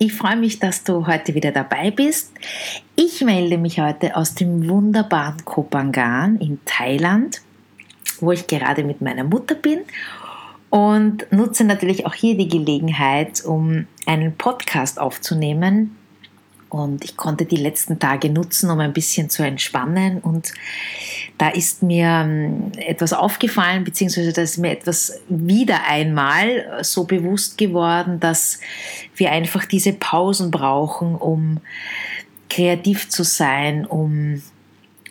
Ich freue mich, dass du heute wieder dabei bist. Ich melde mich heute aus dem wunderbaren Kopangan in Thailand, wo ich gerade mit meiner Mutter bin und nutze natürlich auch hier die Gelegenheit, um einen Podcast aufzunehmen, und ich konnte die letzten Tage nutzen, um ein bisschen zu entspannen. Und da ist mir ähm, etwas aufgefallen, beziehungsweise da ist mir etwas wieder einmal so bewusst geworden, dass wir einfach diese Pausen brauchen, um kreativ zu sein, um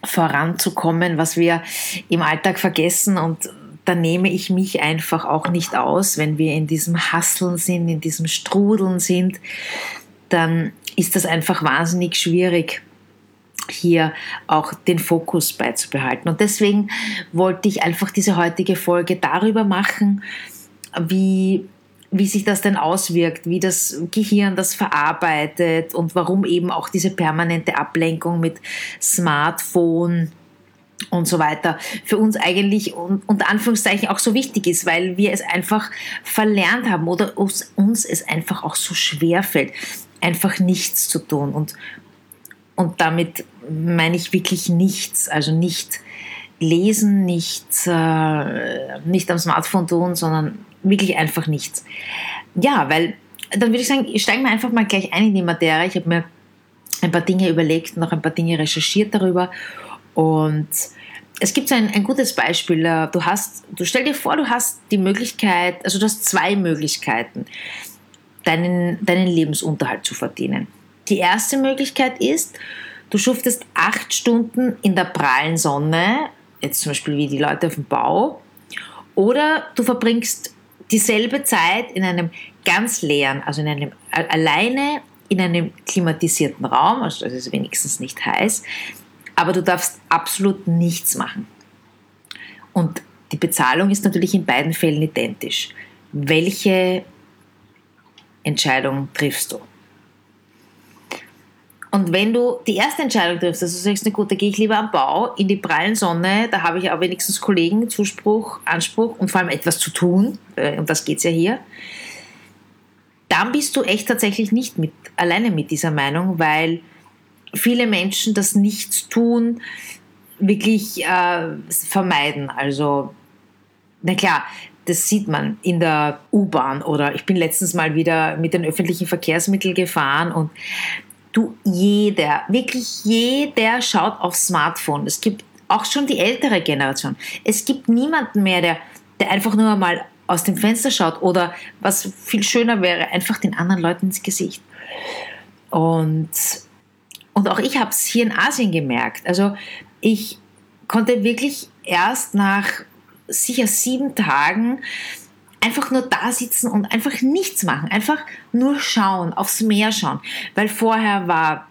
voranzukommen, was wir im Alltag vergessen. Und da nehme ich mich einfach auch nicht aus, wenn wir in diesem Hasseln sind, in diesem Strudeln sind, dann ist das einfach wahnsinnig schwierig hier auch den Fokus beizubehalten. Und deswegen wollte ich einfach diese heutige Folge darüber machen, wie, wie sich das denn auswirkt, wie das Gehirn das verarbeitet und warum eben auch diese permanente Ablenkung mit Smartphone und so weiter für uns eigentlich unter Anführungszeichen auch so wichtig ist, weil wir es einfach verlernt haben oder uns, uns es einfach auch so schwer fällt einfach nichts zu tun. Und, und damit meine ich wirklich nichts, also nicht lesen, nicht, äh, nicht am Smartphone tun, sondern wirklich einfach nichts. Ja, weil dann würde ich sagen, steigen wir einfach mal gleich ein in die Materie. Ich habe mir ein paar Dinge überlegt, noch ein paar Dinge recherchiert darüber und es gibt ein, ein gutes Beispiel. Äh, du hast, du stell dir vor, du hast die Möglichkeit, also du hast zwei Möglichkeiten deinen, deinen Lebensunterhalt zu verdienen. Die erste Möglichkeit ist, du schuftest acht Stunden in der prallen Sonne, jetzt zum Beispiel wie die Leute auf dem Bau, oder du verbringst dieselbe Zeit in einem ganz leeren, also in einem alleine in einem klimatisierten Raum, also das ist wenigstens nicht heiß, aber du darfst absolut nichts machen. Und die Bezahlung ist natürlich in beiden Fällen identisch. Welche Entscheidung triffst du. Und wenn du die erste Entscheidung triffst, also du sagst, na gut, da gehe ich lieber am Bau in die prallen Sonne, da habe ich auch wenigstens Kollegen, Zuspruch, Anspruch und vor allem etwas zu tun, äh, und das geht es ja hier, dann bist du echt tatsächlich nicht mit, alleine mit dieser Meinung, weil viele Menschen das Nichtstun wirklich äh, vermeiden. Also, na klar, das sieht man in der U-Bahn oder ich bin letztens mal wieder mit den öffentlichen Verkehrsmitteln gefahren und du, jeder, wirklich jeder schaut aufs Smartphone. Es gibt auch schon die ältere Generation. Es gibt niemanden mehr, der, der einfach nur mal aus dem Fenster schaut oder was viel schöner wäre, einfach den anderen Leuten ins Gesicht. Und, und auch ich habe es hier in Asien gemerkt. Also ich konnte wirklich erst nach sicher sieben Tagen einfach nur da sitzen und einfach nichts machen, einfach nur schauen, aufs Meer schauen, weil vorher war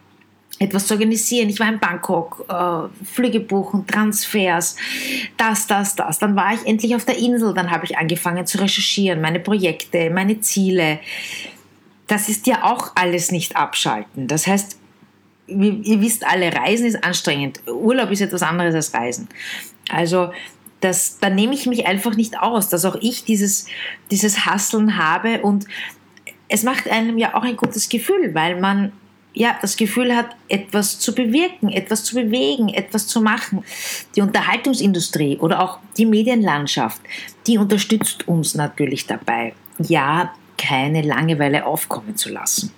etwas zu organisieren. Ich war in Bangkok, äh, Flüge buchen, Transfers, das, das, das. Dann war ich endlich auf der Insel, dann habe ich angefangen zu recherchieren, meine Projekte, meine Ziele. Das ist ja auch alles nicht abschalten. Das heißt, ihr wisst alle, Reisen ist anstrengend. Urlaub ist etwas anderes als Reisen. Also das, da nehme ich mich einfach nicht aus, dass auch ich dieses, dieses Hasseln habe und es macht einem ja auch ein gutes Gefühl, weil man ja das Gefühl hat, etwas zu bewirken, etwas zu bewegen, etwas zu machen. Die Unterhaltungsindustrie oder auch die Medienlandschaft, die unterstützt uns natürlich dabei, ja, keine Langeweile aufkommen zu lassen.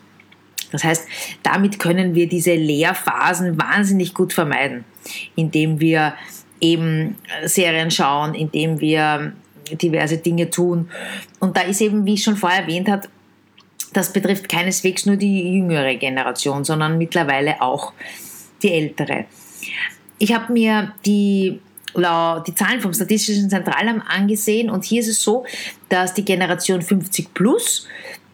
Das heißt, damit können wir diese Leerphasen wahnsinnig gut vermeiden, indem wir eben Serien schauen, indem wir diverse Dinge tun. Und da ist eben, wie ich schon vorher erwähnt habe, das betrifft keineswegs nur die jüngere Generation, sondern mittlerweile auch die ältere. Ich habe mir die, die Zahlen vom Statistischen Zentralamt angesehen und hier ist es so, dass die Generation 50 plus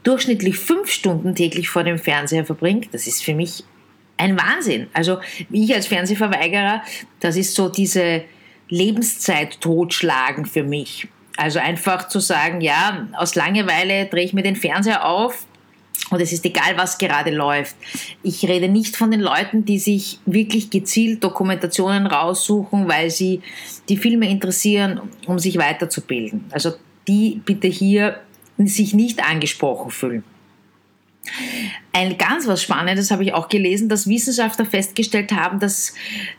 durchschnittlich fünf Stunden täglich vor dem Fernseher verbringt. Das ist für mich ein Wahnsinn. Also ich als Fernsehverweigerer, das ist so diese Lebenszeit totschlagen für mich. Also einfach zu sagen, ja, aus Langeweile drehe ich mir den Fernseher auf und es ist egal, was gerade läuft. Ich rede nicht von den Leuten, die sich wirklich gezielt Dokumentationen raussuchen, weil sie die Filme interessieren, um sich weiterzubilden. Also die bitte hier sich nicht angesprochen fühlen. Ein ganz was Spannendes habe ich auch gelesen, dass Wissenschaftler festgestellt haben, dass,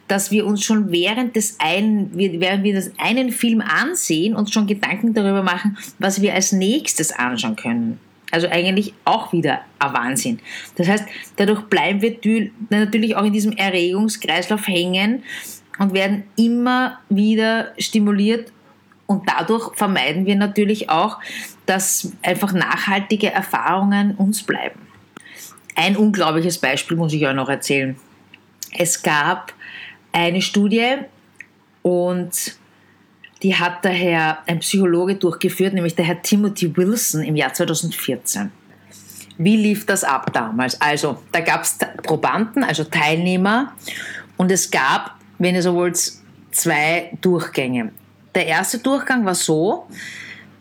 dass wir uns schon während des einen, während wir das einen Film ansehen, uns schon Gedanken darüber machen, was wir als nächstes anschauen können. Also eigentlich auch wieder ein Wahnsinn. Das heißt, dadurch bleiben wir natürlich auch in diesem Erregungskreislauf hängen und werden immer wieder stimuliert und dadurch vermeiden wir natürlich auch, dass einfach nachhaltige Erfahrungen uns bleiben. Ein unglaubliches Beispiel muss ich euch noch erzählen. Es gab eine Studie und die hat der Herr, ein Psychologe durchgeführt, nämlich der Herr Timothy Wilson im Jahr 2014. Wie lief das ab damals? Also, da gab es Probanden, also Teilnehmer, und es gab, wenn ihr so wollt, zwei Durchgänge. Der erste Durchgang war so,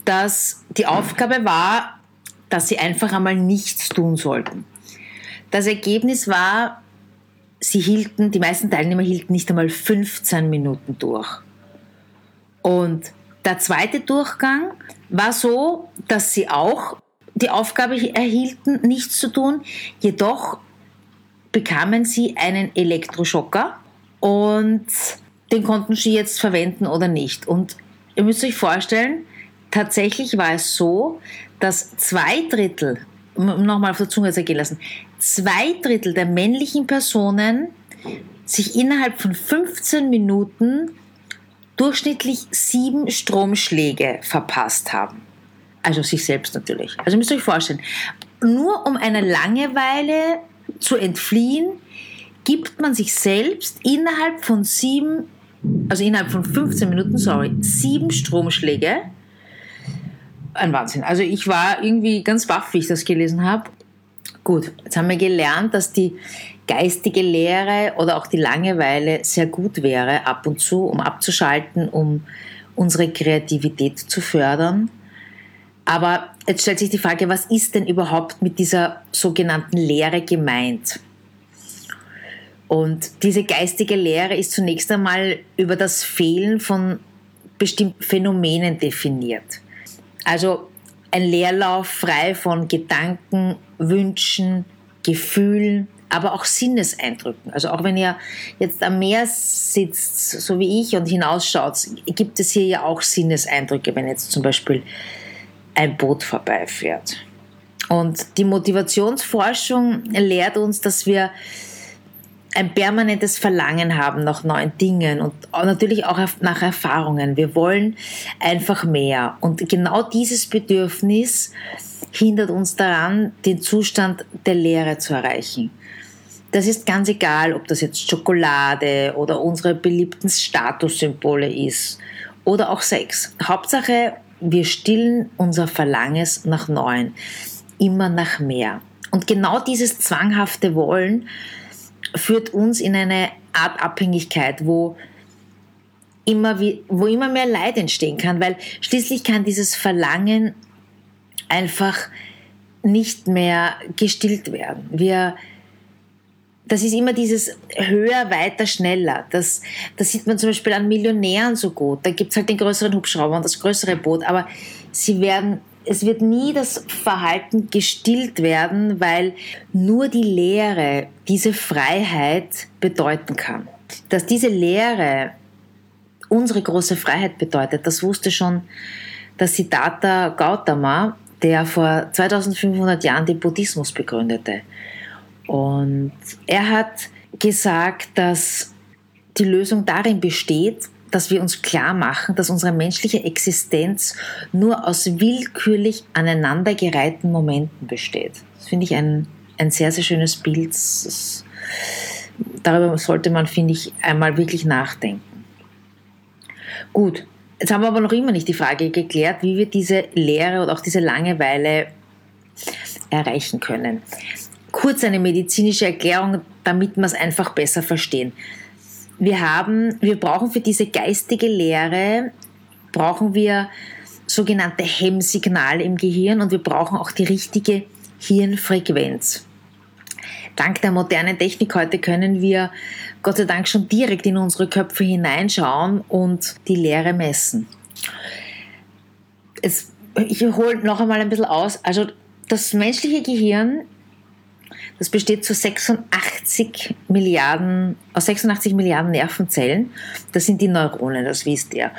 dass die Aufgabe war, dass sie einfach einmal nichts tun sollten. Das Ergebnis war, sie hielten, die meisten Teilnehmer hielten nicht einmal 15 Minuten durch. Und der zweite Durchgang war so, dass sie auch die Aufgabe erhielten, nichts zu tun, jedoch bekamen sie einen Elektroschocker und den konnten sie jetzt verwenden oder nicht. Und ihr müsst euch vorstellen, tatsächlich war es so, dass zwei Drittel, nochmal auf der Zunge zergehen lassen, zwei Drittel der männlichen Personen sich innerhalb von 15 Minuten durchschnittlich sieben Stromschläge verpasst haben. Also sich selbst natürlich. Also müsst ihr euch vorstellen, nur um einer Langeweile zu entfliehen, gibt man sich selbst innerhalb von sieben, also innerhalb von 15 Minuten, sorry, sieben Stromschläge. Ein Wahnsinn. Also ich war irgendwie ganz baff, wie ich das gelesen habe. Gut, jetzt haben wir gelernt, dass die geistige Lehre oder auch die Langeweile sehr gut wäre, ab und zu, um abzuschalten, um unsere Kreativität zu fördern. Aber jetzt stellt sich die Frage, was ist denn überhaupt mit dieser sogenannten Lehre gemeint? Und diese geistige Lehre ist zunächst einmal über das Fehlen von bestimmten Phänomenen definiert. Also ein Leerlauf frei von Gedanken, Wünschen, Gefühlen, aber auch Sinneseindrücken. Also auch wenn ihr jetzt am Meer sitzt, so wie ich, und hinausschaut, gibt es hier ja auch Sinneseindrücke, wenn jetzt zum Beispiel ein Boot vorbeifährt. Und die Motivationsforschung lehrt uns, dass wir ein permanentes Verlangen haben nach neuen Dingen und natürlich auch nach Erfahrungen. Wir wollen einfach mehr. Und genau dieses Bedürfnis hindert uns daran, den Zustand der Leere zu erreichen. Das ist ganz egal, ob das jetzt Schokolade oder unsere beliebten Statussymbole ist oder auch Sex. Hauptsache, wir stillen unser Verlangen nach Neuen, immer nach mehr. Und genau dieses zwanghafte Wollen führt uns in eine Art Abhängigkeit, wo immer, wie, wo immer mehr Leid entstehen kann, weil schließlich kann dieses Verlangen einfach nicht mehr gestillt werden. Wir, das ist immer dieses höher, weiter, schneller. Das, das sieht man zum Beispiel an Millionären so gut. Da gibt es halt den größeren Hubschrauber und das größere Boot, aber sie werden es wird nie das Verhalten gestillt werden, weil nur die Lehre diese Freiheit bedeuten kann. Dass diese Lehre unsere große Freiheit bedeutet, das wusste schon der Siddhartha Gautama, der vor 2500 Jahren den Buddhismus begründete. Und er hat gesagt, dass die Lösung darin besteht, dass wir uns klar machen, dass unsere menschliche Existenz nur aus willkürlich aneinandergereihten Momenten besteht. Das finde ich ein, ein sehr, sehr schönes Bild. Darüber sollte man, finde ich, einmal wirklich nachdenken. Gut, jetzt haben wir aber noch immer nicht die Frage geklärt, wie wir diese Lehre oder auch diese Langeweile erreichen können. Kurz eine medizinische Erklärung damit wir es einfach besser verstehen. Wir haben, wir brauchen für diese geistige Lehre, brauchen wir sogenannte Hemmsignale im Gehirn und wir brauchen auch die richtige Hirnfrequenz. Dank der modernen Technik heute können wir Gott sei Dank schon direkt in unsere Köpfe hineinschauen und die Lehre messen. Es, ich hole noch einmal ein bisschen aus. Also das menschliche Gehirn das besteht zu 86 Milliarden, aus 86 Milliarden Nervenzellen. Das sind die Neuronen, das wisst ihr.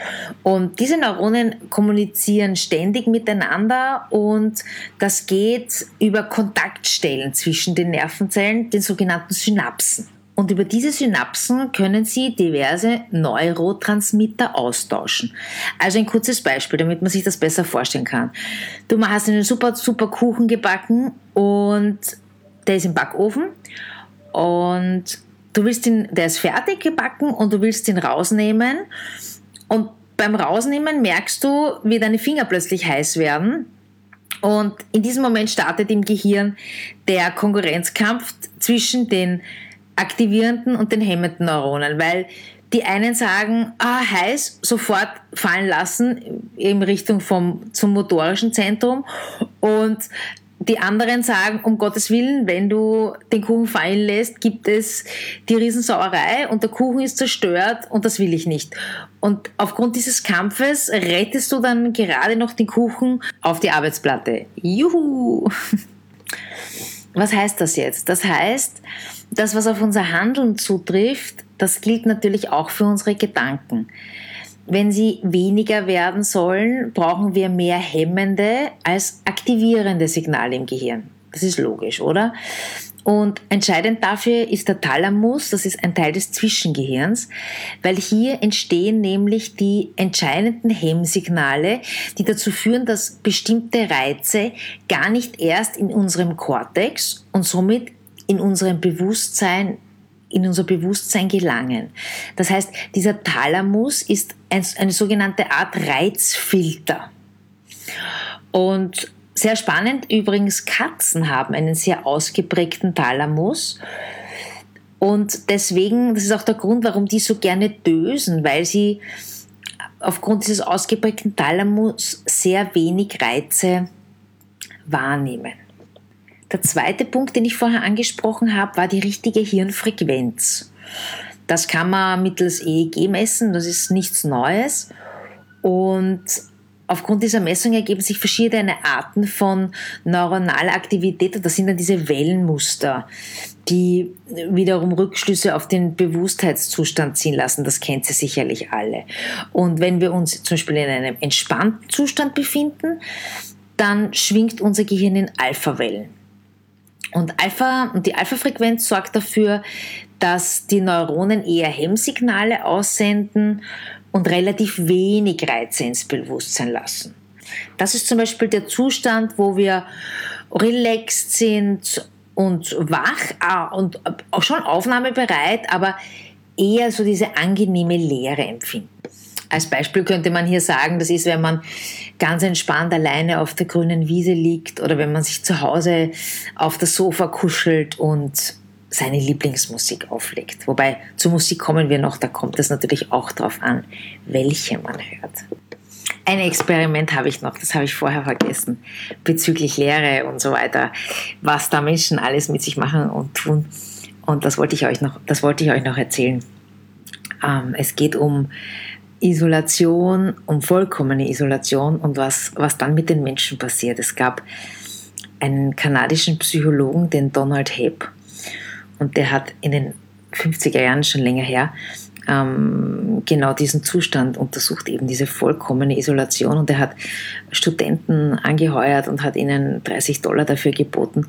Und diese Neuronen kommunizieren ständig miteinander und das geht über Kontaktstellen zwischen den Nervenzellen, den sogenannten Synapsen. Und über diese Synapsen können Sie diverse Neurotransmitter austauschen. Also ein kurzes Beispiel, damit man sich das besser vorstellen kann. Du hast einen super, super Kuchen gebacken und der ist im Backofen und du willst ihn, der ist fertig gebacken und du willst ihn rausnehmen und beim Rausnehmen merkst du, wie deine Finger plötzlich heiß werden und in diesem Moment startet im Gehirn der Konkurrenzkampf zwischen den aktivierenden und den hemmenden Neuronen, weil die einen sagen, ah, heiß, sofort fallen lassen in Richtung vom, zum motorischen Zentrum und die anderen sagen, um Gottes Willen, wenn du den Kuchen fallen lässt, gibt es die Riesensauerei und der Kuchen ist zerstört und das will ich nicht. Und aufgrund dieses Kampfes rettest du dann gerade noch den Kuchen auf die Arbeitsplatte. Juhu! Was heißt das jetzt? Das heißt, das, was auf unser Handeln zutrifft, das gilt natürlich auch für unsere Gedanken. Wenn sie weniger werden sollen, brauchen wir mehr hemmende als aktivierende Signale im Gehirn. Das ist logisch, oder? Und entscheidend dafür ist der Thalamus, das ist ein Teil des Zwischengehirns, weil hier entstehen nämlich die entscheidenden Hemmsignale, die dazu führen, dass bestimmte Reize gar nicht erst in unserem Kortex und somit in unserem Bewusstsein in unser Bewusstsein gelangen. Das heißt, dieser Thalamus ist ein, eine sogenannte Art Reizfilter. Und sehr spannend übrigens, Katzen haben einen sehr ausgeprägten Thalamus. Und deswegen, das ist auch der Grund, warum die so gerne dösen, weil sie aufgrund dieses ausgeprägten Thalamus sehr wenig Reize wahrnehmen. Der zweite Punkt, den ich vorher angesprochen habe, war die richtige Hirnfrequenz. Das kann man mittels EEG messen, das ist nichts Neues. Und aufgrund dieser Messung ergeben sich verschiedene Arten von neuronaler Aktivität. Und das sind dann diese Wellenmuster, die wiederum Rückschlüsse auf den Bewusstheitszustand ziehen lassen. Das kennt ihr sicherlich alle. Und wenn wir uns zum Beispiel in einem entspannten Zustand befinden, dann schwingt unser Gehirn in Alpha-Wellen. Und Alpha, und die Alpha-Frequenz sorgt dafür, dass die Neuronen eher Hemmsignale aussenden und relativ wenig Reize ins Bewusstsein lassen. Das ist zum Beispiel der Zustand, wo wir relaxed sind und wach ah, und auch schon aufnahmebereit, aber eher so diese angenehme Leere empfinden. Als Beispiel könnte man hier sagen, das ist, wenn man ganz entspannt alleine auf der grünen Wiese liegt oder wenn man sich zu Hause auf das Sofa kuschelt und seine Lieblingsmusik auflegt. Wobei zur Musik kommen wir noch, da kommt es natürlich auch darauf an, welche man hört. Ein Experiment habe ich noch, das habe ich vorher vergessen, bezüglich Lehre und so weiter, was da Menschen alles mit sich machen und tun. Und das wollte ich euch noch, das wollte ich euch noch erzählen. Ähm, es geht um Isolation, um vollkommene Isolation und was, was dann mit den Menschen passiert. Es gab einen kanadischen Psychologen, den Donald Habe, und der hat in den 50er Jahren schon länger her ähm, genau diesen Zustand untersucht, eben diese vollkommene Isolation. Und er hat Studenten angeheuert und hat ihnen 30 Dollar dafür geboten,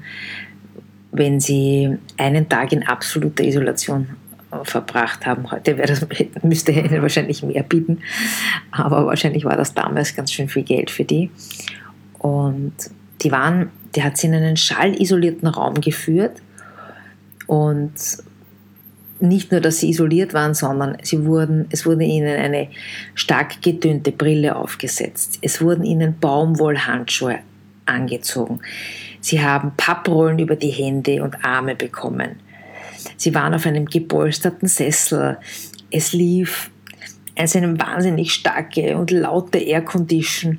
wenn sie einen Tag in absoluter Isolation verbracht haben. Heute das, müsste er ihnen wahrscheinlich mehr bieten, aber wahrscheinlich war das damals ganz schön viel Geld für die. Und die waren, die hat sie in einen schallisolierten Raum geführt und nicht nur, dass sie isoliert waren, sondern sie wurden, es wurde ihnen eine stark getönte Brille aufgesetzt. Es wurden ihnen Baumwollhandschuhe angezogen. Sie haben Papprollen über die Hände und Arme bekommen. Sie waren auf einem gepolsterten Sessel. Es lief also eine wahnsinnig starke und laute Aircondition.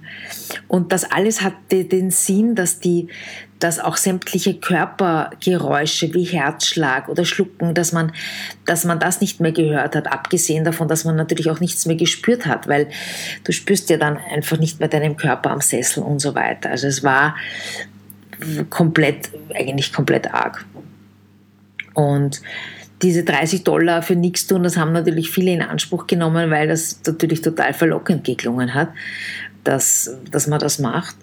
Und das alles hatte den Sinn, dass die, dass auch sämtliche Körpergeräusche wie Herzschlag oder Schlucken, dass man, dass man das nicht mehr gehört hat, abgesehen davon, dass man natürlich auch nichts mehr gespürt hat, weil du spürst ja dann einfach nicht mehr deinen Körper am Sessel und so weiter. Also es war komplett, eigentlich komplett arg. Und diese 30 Dollar für nichts tun, das haben natürlich viele in Anspruch genommen, weil das natürlich total verlockend geklungen hat, dass, dass man das macht.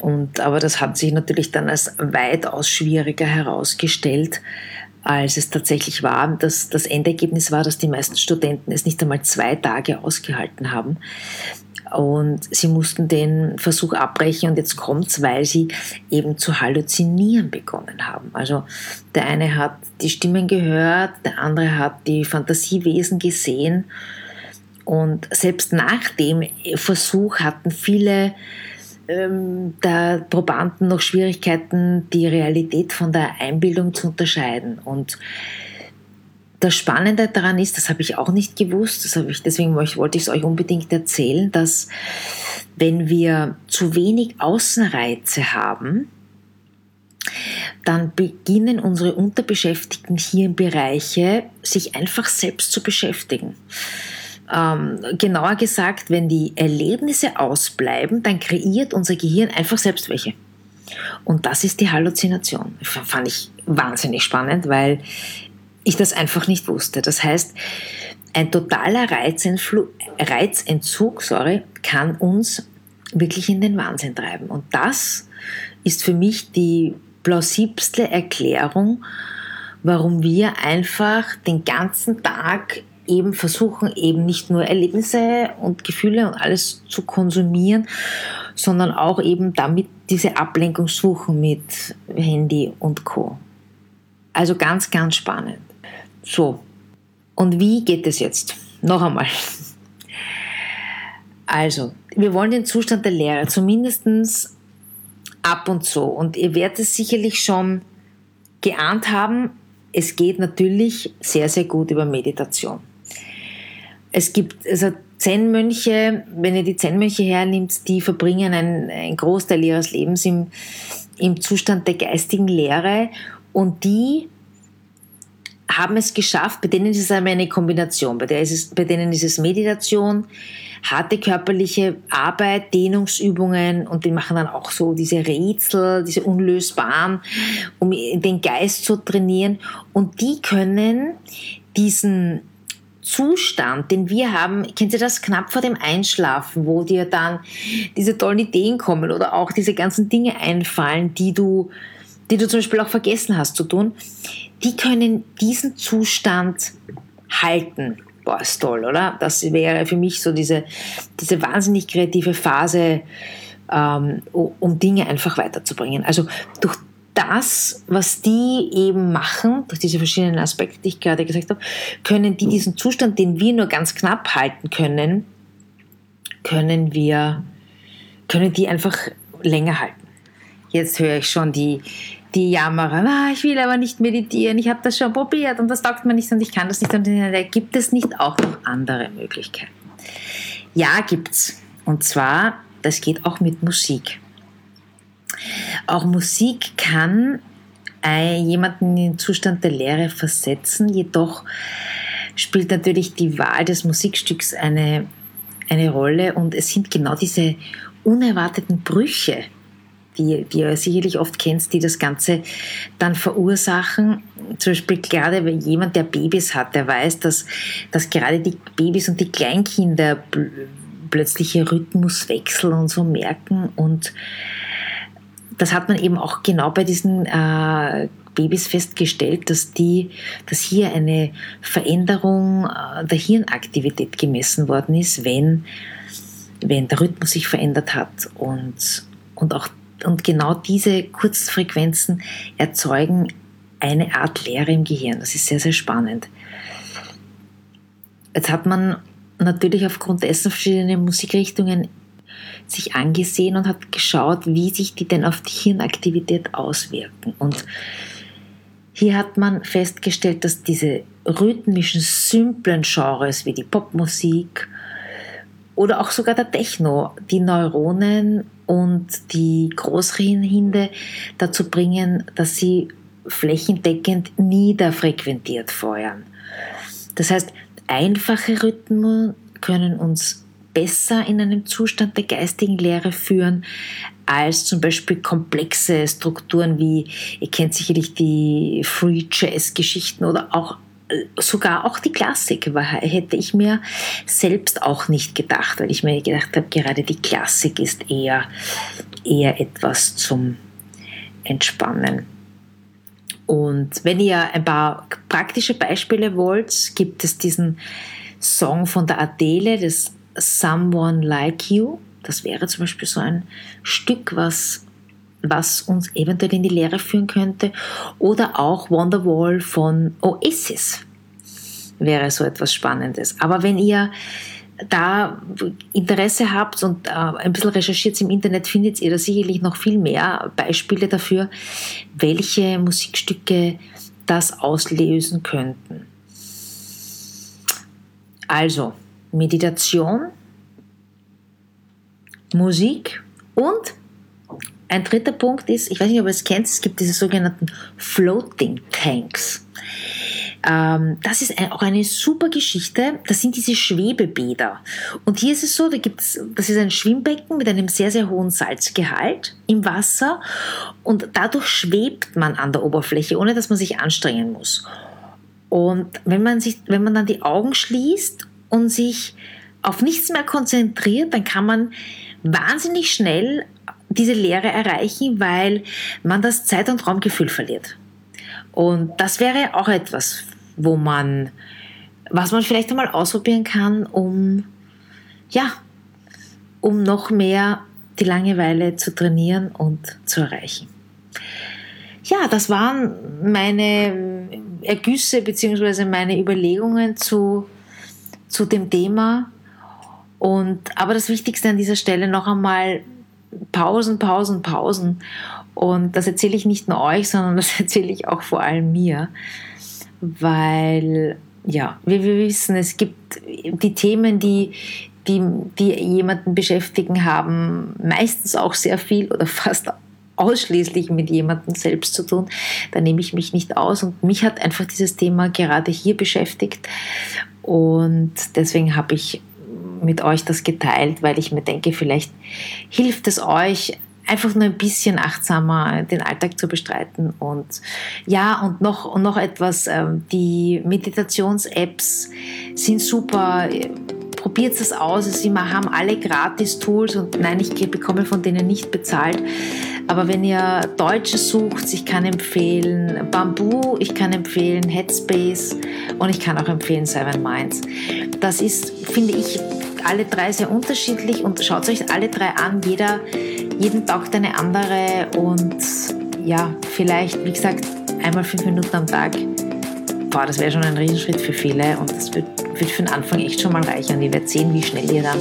Und, aber das hat sich natürlich dann als weitaus schwieriger herausgestellt, als es tatsächlich war. Das, das Endergebnis war, dass die meisten Studenten es nicht einmal zwei Tage ausgehalten haben. Und sie mussten den Versuch abbrechen und jetzt kommt's, weil sie eben zu halluzinieren begonnen haben. Also der eine hat die Stimmen gehört, der andere hat die Fantasiewesen gesehen. Und selbst nach dem Versuch hatten viele ähm, der Probanden noch Schwierigkeiten, die Realität von der Einbildung zu unterscheiden. Und das Spannende daran ist, das habe ich auch nicht gewusst, das habe ich, deswegen wollte ich es euch unbedingt erzählen, dass wenn wir zu wenig Außenreize haben, dann beginnen unsere unterbeschäftigten Hirnbereiche sich einfach selbst zu beschäftigen. Ähm, genauer gesagt, wenn die Erlebnisse ausbleiben, dann kreiert unser Gehirn einfach selbst welche. Und das ist die Halluzination. Fand ich wahnsinnig spannend, weil ich das einfach nicht wusste. Das heißt, ein totaler Reizentzug sorry, kann uns wirklich in den Wahnsinn treiben. Und das ist für mich die plausibelste Erklärung, warum wir einfach den ganzen Tag eben versuchen, eben nicht nur Erlebnisse und Gefühle und alles zu konsumieren, sondern auch eben damit diese Ablenkung suchen mit Handy und Co. Also ganz, ganz spannend. So, und wie geht es jetzt? Noch einmal. Also, wir wollen den Zustand der Lehre zumindest ab und zu. Und ihr werdet es sicherlich schon geahnt haben, es geht natürlich sehr, sehr gut über Meditation. Es gibt also Zen-Mönche, wenn ihr die Zen-Mönche hernimmt, die verbringen einen, einen Großteil ihres Lebens im, im Zustand der geistigen Lehre und die haben es geschafft, bei denen ist es aber eine Kombination, bei, der ist es, bei denen ist es Meditation, harte körperliche Arbeit, Dehnungsübungen und die machen dann auch so diese Rätsel, diese unlösbaren, um den Geist zu trainieren. Und die können diesen Zustand, den wir haben, kennt ihr das? Knapp vor dem Einschlafen, wo dir dann diese tollen Ideen kommen oder auch diese ganzen Dinge einfallen, die du, die du zum Beispiel auch vergessen hast zu tun, die können diesen Zustand halten. Boah, ist toll, oder? Das wäre für mich so diese, diese wahnsinnig kreative Phase, ähm, um Dinge einfach weiterzubringen. Also durch das, was die eben machen, durch diese verschiedenen Aspekte, die ich gerade gesagt habe, können die diesen Zustand, den wir nur ganz knapp halten können, können wir, können die einfach länger halten. Jetzt höre ich schon die, die jammern, ah, ich will aber nicht meditieren, ich habe das schon probiert und das taugt mir nicht und ich kann das nicht. Und da gibt es nicht auch noch andere Möglichkeiten? Ja, gibt's. Und zwar, das geht auch mit Musik. Auch Musik kann jemanden in den Zustand der Leere versetzen, jedoch spielt natürlich die Wahl des Musikstücks eine, eine Rolle und es sind genau diese unerwarteten Brüche, die, die ihr sicherlich oft kennt, die das Ganze dann verursachen. Zum Beispiel gerade wenn jemand, der Babys hat, der weiß, dass, dass gerade die Babys und die Kleinkinder plötzliche Rhythmuswechsel und so merken und das hat man eben auch genau bei diesen äh, Babys festgestellt, dass, die, dass hier eine Veränderung äh, der Hirnaktivität gemessen worden ist, wenn, wenn der Rhythmus sich verändert hat und, und auch und genau diese Kurzfrequenzen erzeugen eine Art Leere im Gehirn. Das ist sehr, sehr spannend. Jetzt hat man natürlich aufgrund dessen verschiedene Musikrichtungen sich angesehen und hat geschaut, wie sich die denn auf die Hirnaktivität auswirken. Und Hier hat man festgestellt, dass diese rhythmischen, simplen Genres wie die Popmusik oder auch sogar der Techno die Neuronen und die Großhirnhinde dazu bringen, dass sie flächendeckend niederfrequentiert feuern. Das heißt, einfache Rhythmen können uns besser in einem Zustand der geistigen Lehre führen als zum Beispiel komplexe Strukturen wie, ihr kennt sicherlich die Free Jazz Geschichten oder auch sogar auch die Klassik hätte ich mir selbst auch nicht gedacht, weil ich mir gedacht habe, gerade die Klassik ist eher, eher etwas zum Entspannen. Und wenn ihr ein paar praktische Beispiele wollt, gibt es diesen Song von der Adele, das Someone Like You. Das wäre zum Beispiel so ein Stück, was, was uns eventuell in die Lehre führen könnte. Oder auch Wonderwall von Oasis wäre so etwas Spannendes. Aber wenn ihr da Interesse habt und äh, ein bisschen recherchiert im Internet, findet ihr da sicherlich noch viel mehr Beispiele dafür, welche Musikstücke das auslösen könnten. Also, Meditation, Musik und ein dritter Punkt ist, ich weiß nicht, ob ihr es kennt, es gibt diese sogenannten Floating Tanks. Ähm, das ist auch eine super Geschichte. Das sind diese Schwebebäder. Und hier ist es so, da gibt's, das ist ein Schwimmbecken mit einem sehr, sehr hohen Salzgehalt im Wasser. Und dadurch schwebt man an der Oberfläche, ohne dass man sich anstrengen muss. Und wenn man, sich, wenn man dann die Augen schließt und sich auf nichts mehr konzentriert, dann kann man wahnsinnig schnell diese Leere erreichen, weil man das Zeit- und Raumgefühl verliert. Und das wäre auch etwas, wo man, was man vielleicht einmal ausprobieren kann, um, ja, um noch mehr die Langeweile zu trainieren und zu erreichen. Ja, das waren meine Ergüsse bzw. meine Überlegungen zu zu dem Thema. Und, aber das Wichtigste an dieser Stelle noch einmal Pausen, Pausen, Pausen. Und das erzähle ich nicht nur euch, sondern das erzähle ich auch vor allem mir. Weil, ja, wie wir wissen, es gibt die Themen, die, die, die jemanden beschäftigen, haben meistens auch sehr viel oder fast ausschließlich mit jemandem selbst zu tun. Da nehme ich mich nicht aus. Und mich hat einfach dieses Thema gerade hier beschäftigt. Und deswegen habe ich mit euch das geteilt, weil ich mir denke, vielleicht hilft es euch, einfach nur ein bisschen achtsamer den Alltag zu bestreiten. Und ja, und noch, und noch etwas, ähm, die Meditations-Apps sind super probiert es aus. Sie haben alle gratis Tools und nein, ich bekomme von denen nicht bezahlt. Aber wenn ihr Deutsche sucht, ich kann empfehlen Bamboo, ich kann empfehlen Headspace und ich kann auch empfehlen Seven Minds. Das ist, finde ich, alle drei sehr unterschiedlich und schaut euch alle drei an. Jeder, jeden taugt eine andere und ja, vielleicht, wie gesagt, einmal fünf Minuten am Tag. Boah, das wäre schon ein Riesenschritt für viele und das wird, wird für den Anfang echt schon mal reichen. Und ihr werdet sehen, wie schnell ihr dann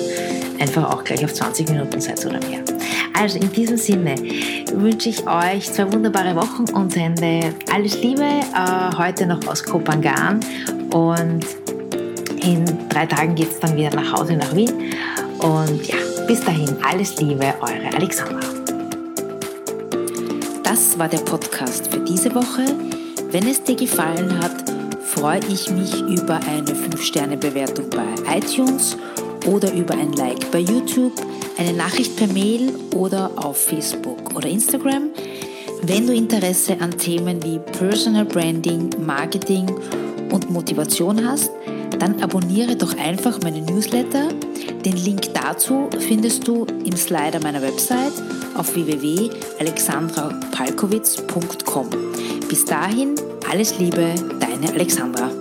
einfach auch gleich auf 20 Minuten seid oder mehr. Also in diesem Sinne wünsche ich euch zwei wunderbare Wochen und sende alles Liebe äh, heute noch aus Kopangan und in drei Tagen geht es dann wieder nach Hause nach Wien. Und ja, bis dahin alles Liebe, eure Alexandra. Das war der Podcast für diese Woche. Wenn es dir gefallen hat, freue ich mich über eine 5-Sterne-Bewertung bei iTunes oder über ein Like bei YouTube eine Nachricht per Mail oder auf Facebook oder Instagram. Wenn du Interesse an Themen wie Personal Branding, Marketing und Motivation hast, dann abonniere doch einfach meine Newsletter. Den Link dazu findest du im Slider meiner Website auf www.alexandrapalkowitz.com. Bis dahin, alles Liebe, deine Alexandra.